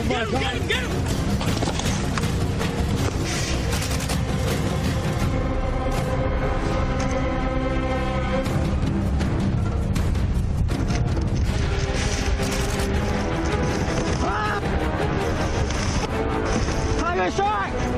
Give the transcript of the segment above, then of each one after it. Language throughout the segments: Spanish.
Oh my him, God. Get him, get him. Ah!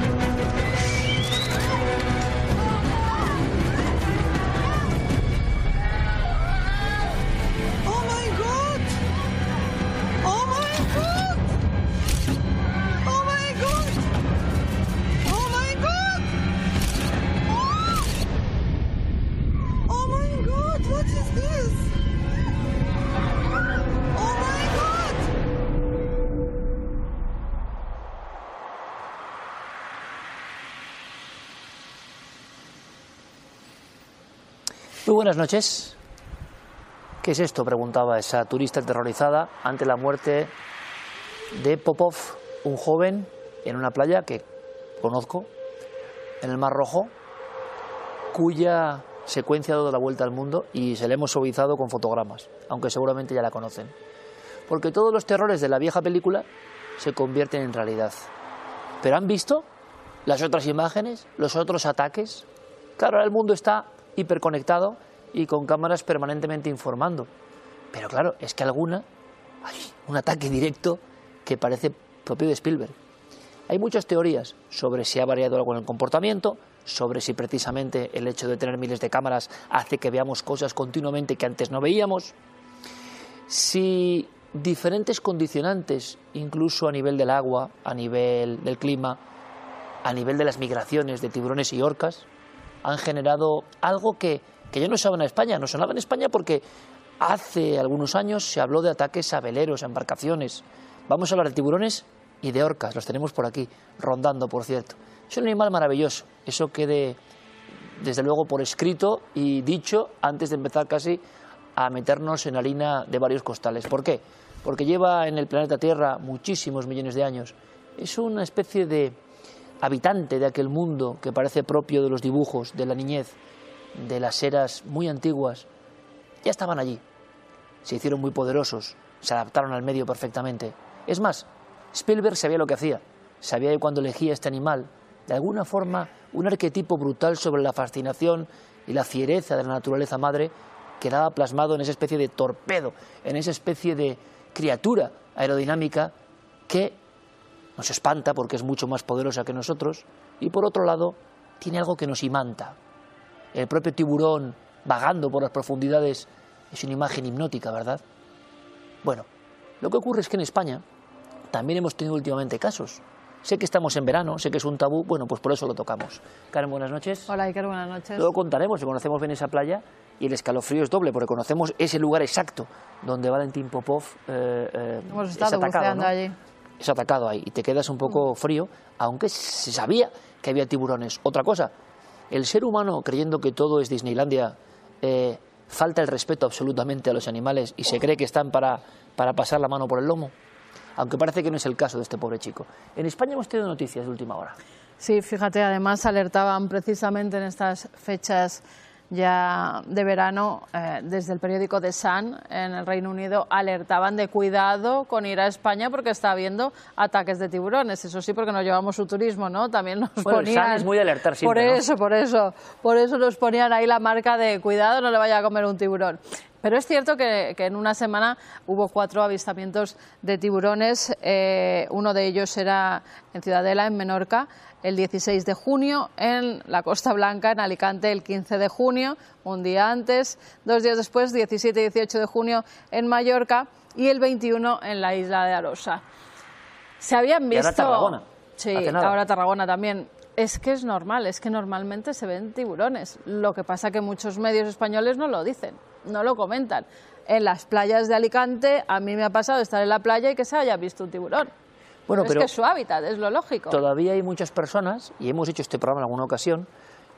What is this? Oh! Muy buenas noches. ¿Qué es esto? preguntaba esa turista aterrorizada ante la muerte de Popov, un joven en una playa que conozco, en el Mar Rojo, cuya secuencia dado la vuelta al mundo y se le hemos suavizado con fotogramas, aunque seguramente ya la conocen. Porque todos los terrores de la vieja película se convierten en realidad. ¿Pero han visto las otras imágenes, los otros ataques? Claro, ahora el mundo está hiperconectado y con cámaras permanentemente informando. Pero claro, es que alguna, hay un ataque directo que parece propio de Spielberg. Hay muchas teorías sobre si ha variado algo en el comportamiento, sobre si precisamente el hecho de tener miles de cámaras hace que veamos cosas continuamente que antes no veíamos, si diferentes condicionantes, incluso a nivel del agua, a nivel del clima, a nivel de las migraciones de tiburones y orcas, han generado algo que, que ya no sonaba en España. No sonaba en España porque hace algunos años se habló de ataques a veleros, a embarcaciones. Vamos a hablar de tiburones y de orcas, los tenemos por aquí, rondando, por cierto. Es un animal maravilloso, eso quede desde luego por escrito y dicho antes de empezar casi a meternos en la harina de varios costales. ¿Por qué? Porque lleva en el planeta Tierra muchísimos millones de años. Es una especie de habitante de aquel mundo que parece propio de los dibujos, de la niñez, de las eras muy antiguas. Ya estaban allí. Se hicieron muy poderosos, se adaptaron al medio perfectamente. Es más, Spielberg sabía lo que hacía. Sabía que cuando elegía este animal, de alguna forma, un arquetipo brutal sobre la fascinación y la fiereza de la naturaleza madre quedaba plasmado en esa especie de torpedo, en esa especie de criatura aerodinámica que nos espanta porque es mucho más poderosa que nosotros y por otro lado tiene algo que nos imanta. El propio tiburón vagando por las profundidades es una imagen hipnótica, ¿verdad? Bueno, lo que ocurre es que en España también hemos tenido últimamente casos. Sé que estamos en verano, sé que es un tabú, bueno, pues por eso lo tocamos. Karen, buenas noches. Hola Iker, buenas noches. Luego contaremos que conocemos bien esa playa y el escalofrío es doble porque conocemos ese lugar exacto donde Valentín Popov eh, eh, Hemos es atacado. ¿no? allí. Es atacado ahí y te quedas un poco frío, aunque se sabía que había tiburones. Otra cosa, el ser humano creyendo que todo es Disneylandia, eh, falta el respeto absolutamente a los animales y se cree que están para, para pasar la mano por el lomo. Aunque parece que no es el caso de este pobre chico. En España hemos tenido noticias de última hora. Sí, fíjate, además alertaban precisamente en estas fechas ya de verano, eh, desde el periódico The Sun en el Reino Unido alertaban de cuidado con ir a España porque está habiendo ataques de tiburones. Eso sí, porque nos llevamos su turismo, ¿no? También nos Bueno, el ponían... Sun es muy de alertar siempre, Por ¿no? eso, por eso. Por eso nos ponían ahí la marca de cuidado, no le vaya a comer un tiburón. Pero es cierto que, que en una semana hubo cuatro avistamientos de tiburones. Eh, uno de ellos era en Ciudadela, en Menorca, el 16 de junio, en la Costa Blanca, en Alicante, el 15 de junio, un día antes. Dos días después, 17 y 18 de junio, en Mallorca y el 21 en la isla de Arosa. Se habían Y visto. ahora Tarragona. Sí, ahora Tarragona también. Es que es normal, es que normalmente se ven tiburones. Lo que pasa que muchos medios españoles no lo dicen, no lo comentan. En las playas de Alicante, a mí me ha pasado estar en la playa y que se haya visto un tiburón. Bueno, es pero que es su hábitat, es lo lógico. todavía hay muchas personas, y hemos hecho este programa en alguna ocasión,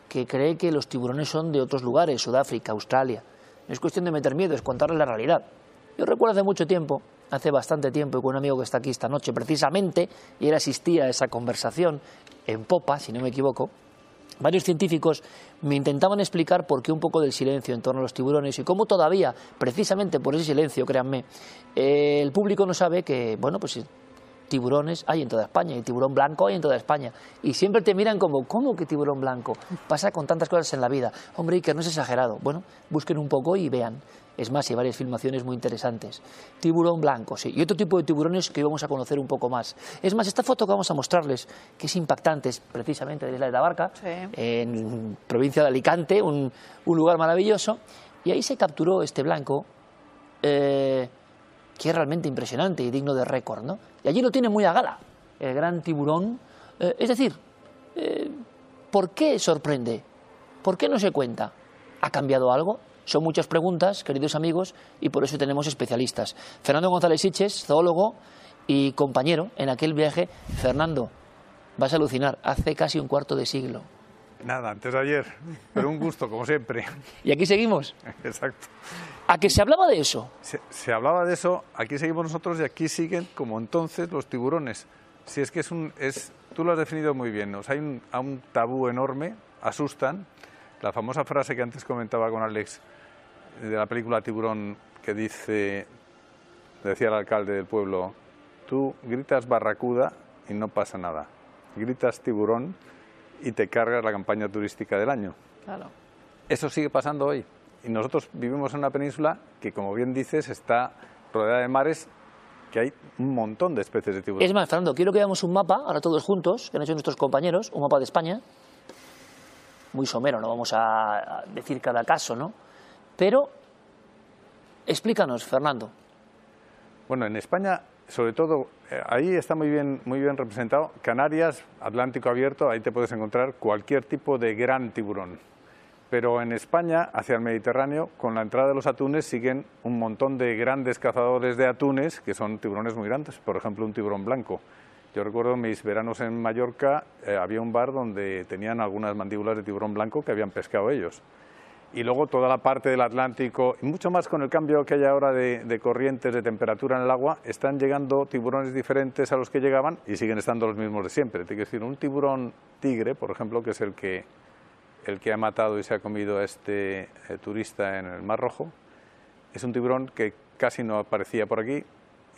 que cree que los tiburones son de otros lugares, Sudáfrica, Australia. No es cuestión de meter miedo, es contarles la realidad. Yo recuerdo hace mucho tiempo, hace bastante tiempo, y con un amigo que está aquí esta noche precisamente, y él asistía a esa conversación en Popa, si no me equivoco, Varios científicos me intentaban explicar por qué un poco del silencio en torno a los tiburones y cómo todavía, precisamente por ese silencio, créanme, eh, el público no sabe que, bueno, pues tiburones hay en toda España y tiburón blanco hay en toda España. Y siempre te miran como, ¿cómo que tiburón blanco? Pasa con tantas cosas en la vida. Hombre, Iker, no es exagerado. Bueno, busquen un poco y vean. Es más, hay varias filmaciones muy interesantes. Tiburón blanco, sí. Y otro tipo de tiburones que hoy vamos a conocer un poco más. Es más, esta foto que vamos a mostrarles, que es impactante, es precisamente de la isla de la Barca, Sí. en provincia de Alicante, un, un lugar maravilloso. Y ahí se capturó este blanco, eh, que es realmente impresionante y digno de récord, ¿no? Y allí lo tiene muy a gala, el gran tiburón. Eh, es decir, eh, ¿por qué sorprende? ¿Por qué no se cuenta? ¿Ha cambiado algo? Son muchas preguntas, queridos amigos, y por eso tenemos especialistas. Fernando González Siches, zoólogo y compañero en aquel viaje. Fernando, vas a alucinar, hace casi un cuarto de siglo. Nada, antes de ayer, pero un gusto, como siempre. Y aquí seguimos. Exacto. ¿A que se hablaba de eso? Se, se hablaba de eso, aquí seguimos nosotros y aquí siguen como entonces los tiburones. Si es que es un, es, tú lo has definido muy bien, ¿no? O sea, hay un, a un tabú enorme, asustan. La famosa frase que antes comentaba con Alex de la película Tiburón que dice, decía el alcalde del pueblo, tú gritas barracuda y no pasa nada. Gritas tiburón y te cargas la campaña turística del año. Claro. Eso sigue pasando hoy. Y nosotros vivimos en una península que, como bien dices, está rodeada de mares que hay un montón de especies de tiburones. Es más, Fernando, quiero que veamos un mapa, ahora todos juntos, que han hecho nuestros compañeros, un mapa de España. Muy somero, no vamos a decir cada caso, ¿no? Pero, explícanos, Fernando. Bueno, en España, sobre todo, eh, ahí está muy bien, muy bien representado. Canarias, Atlántico abierto, ahí te puedes encontrar cualquier tipo de gran tiburón. Pero en España, hacia el Mediterráneo, con la entrada de los atunes, siguen un montón de grandes cazadores de atunes, que son tiburones muy grandes. Por ejemplo, un tiburón blanco. Yo recuerdo mis veranos en Mallorca, eh, había un bar donde tenían algunas mandíbulas de tiburón blanco que habían pescado ellos. Y luego toda la parte del Atlántico, y mucho más con el cambio que hay ahora de, corrientes, de temperatura en el agua, están llegando tiburones diferentes a los que llegaban y siguen estando los mismos de siempre. Te quiero decir, un tiburón tigre, por ejemplo, que es el que, el que ha matado y se ha comido a este eh, turista en el Mar Rojo, es un tiburón que casi no aparecía por aquí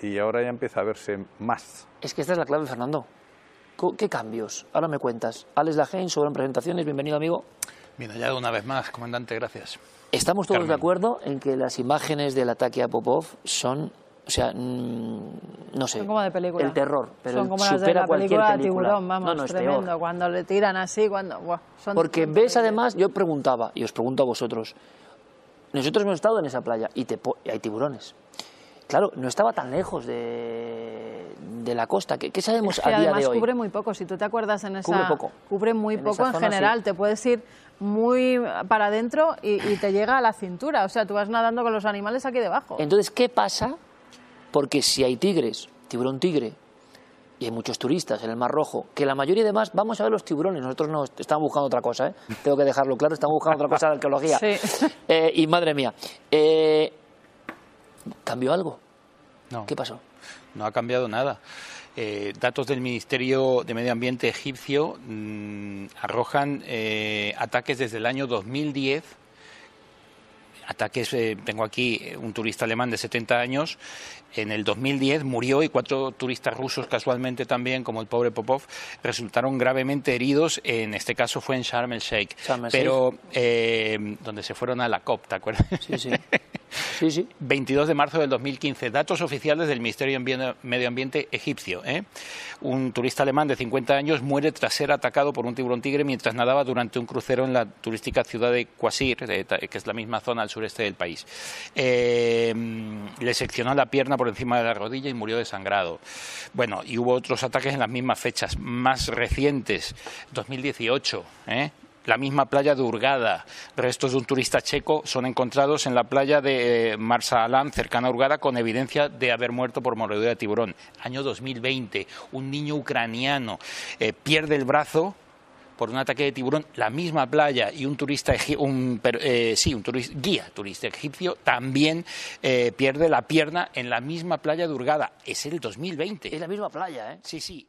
y ahora ya empieza a verse más. Es que esta es la clave, Fernando. ¿Qué cambios? Ahora me cuentas. Alex Lagen, sobre presentaciones, bienvenido, amigo. Bien hallado una vez más, comandante, gracias. Estamos todos de acuerdo en que las imágenes del ataque a Popov son, o sea, mm, no sé, Son como de película. el terror, pero son como las de supera la cualquier película de película. tiburón, vamos, no, no, es tremendo. peor. Cuando le tiran así, cuando... buah, son- Porque ves terribles. además, yo preguntaba, y os pregunto a vosotros, nosotros hemos estado en esa playa y, te po- y hay tiburones. Claro, no estaba tan lejos de, de la costa. ¿Qué, qué sabemos Es que a día además de hoy? cubre muy poco, si tú te acuerdas en esa... Cubre poco. Cubre muy En poco en zona, general, sí. te puedes ir muy para adentro y, y te llega a la cintura, o sea, tú vas nadando con los animales aquí debajo. Entonces, ¿qué pasa? Porque si hay tigres, tiburón tigre, y hay muchos turistas en el Mar Rojo, que la mayoría además vamos a ver los tiburones, nosotros no estamos buscando otra cosa, ¿eh? tengo que dejarlo claro, estamos buscando otra cosa de arqueología. Sí. Eh, y madre mía, eh, ¿cambió algo? No, ¿Qué pasó? No ha cambiado nada. Eh, datos del Ministerio de Medio Ambiente egipcio mm, arrojan eh, ataques desde el año 2010 ataques, eh, tengo aquí eh, un turista alemán de 70 años, en el 2010 murió y cuatro turistas rusos casualmente también, como el pobre Popov, resultaron gravemente heridos, en este caso fue en Sharm el Sheikh, Sharm el pero eh, donde se fueron a la COP, ¿te acuerdas? Sí, sí. Sí, sí. 22 de marzo del 2015. Datos oficiales del Ministerio de Medio Ambiente egipcio. ¿eh? Un turista alemán de 50 años muere tras ser atacado por un tiburón tigre mientras nadaba durante un crucero en la turística ciudad de Quasir, que es la misma zona al sureste del país. Eh, le seccionó la pierna por encima de la rodilla y murió desangrado. Bueno, y hubo otros ataques en las mismas fechas, más recientes, 2018. ¿eh? La misma playa de Urgada. Restos de un turista checo son encontrados en la playa de eh, Marsa Alam, cercana a Urgada, con evidencia de haber muerto por mordedura de tiburón. Año 2020, un niño ucraniano eh, pierde el brazo por un ataque de tiburón, la misma playa y un turista, un, eh, sí, un guía turista egipcio también pierde la pierna en la misma playa de Urgada. Es el 2020. Es la misma playa, ¿eh? Sí, sí.